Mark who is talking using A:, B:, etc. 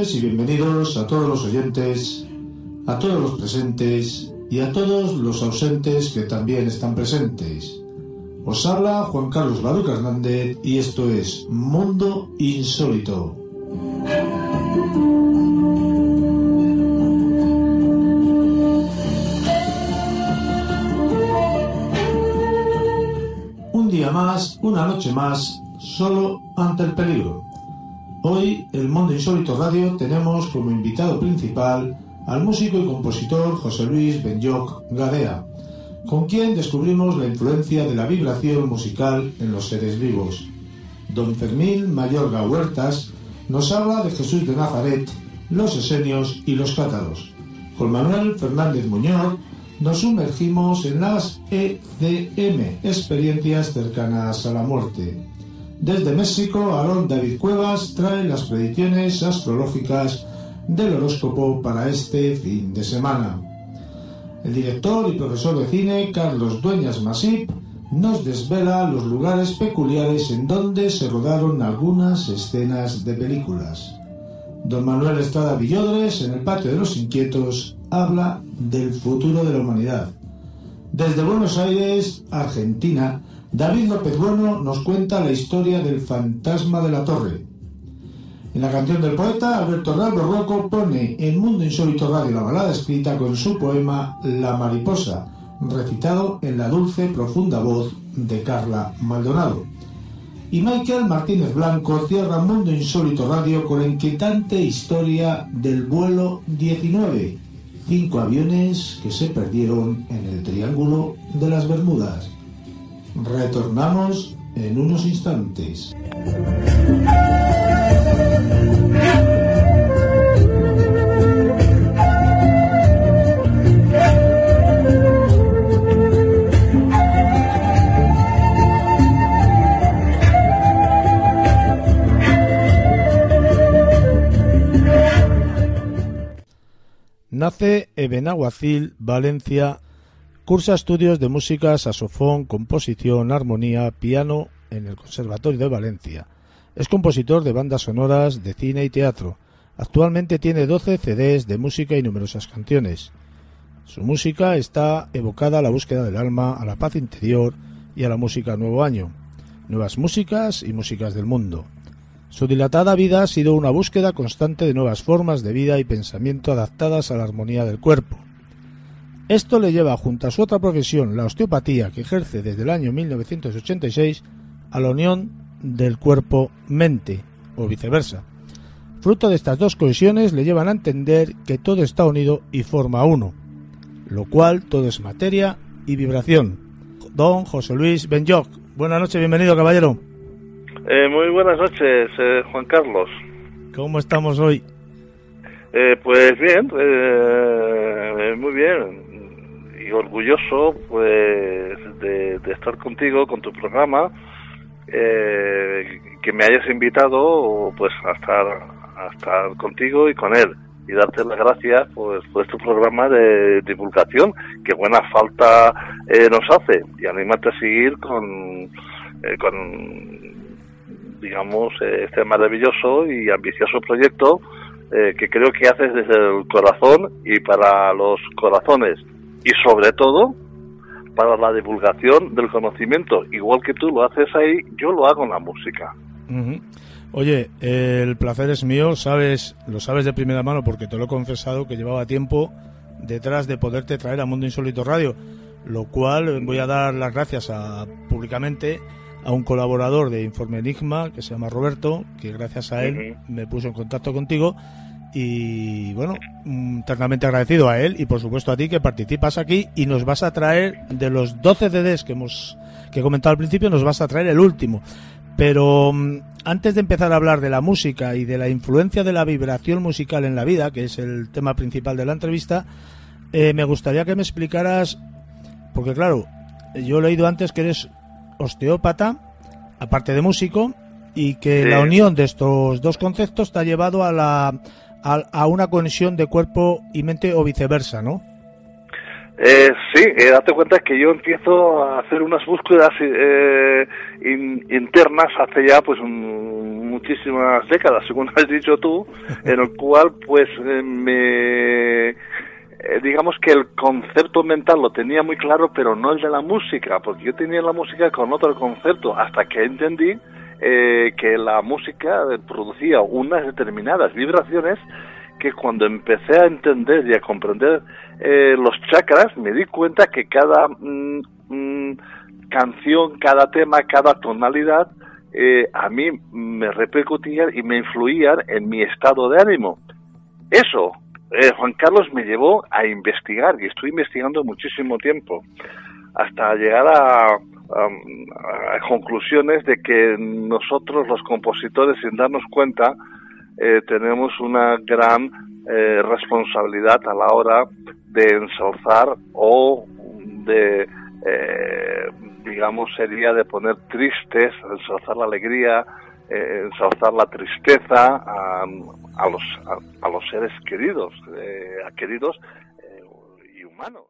A: y bienvenidos a todos los oyentes, a todos los presentes y a todos los ausentes que también están presentes. Os habla Juan Carlos Baruca Hernández y esto es Mundo Insólito. Un día más, una noche más, solo ante el peligro. Hoy, en Mundo Insólito Radio, tenemos como invitado principal al músico y compositor José Luis Benyoc Gadea, con quien descubrimos la influencia de la vibración musical en los seres vivos. Don Fermín Mayorga Huertas nos habla de Jesús de Nazaret, los esenios y los cátaros. Con Manuel Fernández Muñoz nos sumergimos en las ECM, experiencias cercanas a la muerte. Desde México, Aaron David Cuevas trae las predicciones astrológicas del horóscopo para este fin de semana. El director y profesor de cine Carlos Dueñas Masip nos desvela los lugares peculiares en donde se rodaron algunas escenas de películas. Don Manuel Estrada Villodres, en el Patio de los Inquietos, habla del futuro de la humanidad. Desde Buenos Aires, Argentina, David López Bueno nos cuenta la historia del fantasma de la torre. En la canción del poeta, Alberto Raldo Rocco pone en Mundo Insólito Radio la balada escrita con su poema La mariposa, recitado en la dulce, profunda voz de Carla Maldonado. Y Michael Martínez Blanco cierra Mundo Insólito Radio con la inquietante historia del vuelo 19, cinco aviones que se perdieron en el Triángulo de las Bermudas. Retornamos en unos instantes. Nace en Valencia, Cursa estudios de música, saxofón, composición, armonía, piano en el Conservatorio de Valencia. Es compositor de bandas sonoras, de cine y teatro. Actualmente tiene 12 CDs de música y numerosas canciones. Su música está evocada a la búsqueda del alma, a la paz interior y a la música nuevo año. Nuevas músicas y músicas del mundo. Su dilatada vida ha sido una búsqueda constante de nuevas formas de vida y pensamiento adaptadas a la armonía del cuerpo. Esto le lleva, junto a su otra profesión, la osteopatía, que ejerce desde el año 1986, a la unión del cuerpo-mente, o viceversa. Fruto de estas dos cohesiones le llevan a entender que todo está unido y forma uno, lo cual todo es materia y vibración. Don José Luis Benyoc, buenas noches, bienvenido caballero.
B: Eh, muy buenas noches, eh, Juan Carlos.
A: ¿Cómo estamos hoy?
B: Eh, pues bien, muy bien orgulloso pues de, estar contigo con tu programa eh, que me hayas invitado pues a estar a estar contigo y con él. Y darte las gracias pues por este programa de divulgación que buena falta eh, nos hace. Y animarte a seguir con eh, con digamos este maravilloso y ambicioso proyecto que creo que haces desde el corazón y para los corazones y sobre todo para la divulgación del conocimiento. Igual que tú lo haces ahí, yo lo hago en la música.
A: Oye, el placer es mío, sabes, lo sabes de primera mano porque te lo he confesado que llevaba tiempo detrás de poderte traer a Mundo Insólito Radio, lo cual voy a dar las gracias a, públicamente a un colaborador de Informe Enigma que se llama Roberto, que gracias a él me puso en contacto contigo y bueno, mm, eternamente agradecido a él y por supuesto a ti que participas aquí y nos vas a traer de los 12 CDs que hemos que he comentado al principio, nos vas a traer el último. Pero mm, antes de empezar a hablar de la música y de la influencia de la vibración musical en la vida, que es el tema principal de la entrevista, eh, me gustaría que me explicaras, porque claro, yo he leído antes que eres osteópata, aparte de músico, y que la unión de estos dos conceptos te ha llevado a la a, una conexión de cuerpo y mente o viceversa, ¿no?
B: Eh, sí, eh, date cuenta que yo empiezo a hacer unas búsquedas eh, internas hace ya pues muchísimos muchísimas décadas, según has dicho tú, en el cual pues eh, me digamos que el concepto mental lo tenía muy claro, pero no el de la música, porque yo tenía la música con otro concepto, hasta que entendí que la música producía unas determinadas vibraciones que cuando empecé a entender y a comprender eh, los chakras, me di cuenta que cada mm, mm, canción, cada tema, cada tonalidad, eh, a mí me repercutían y me influían en mi estado de ánimo. Eso, eh, Juan Carlos me llevó a investigar y estoy investigando muchísimo tiempo hasta llegar a, a conclusiones de que nosotros los compositores sin darnos cuenta eh, tenemos una gran eh, responsabilidad a la hora de ensalzar o de, eh, digamos, sería de poner tristes, ensalzar la alegría, ensalzar la tristeza a, a los, a, los seres queridos, a queridos y humanos.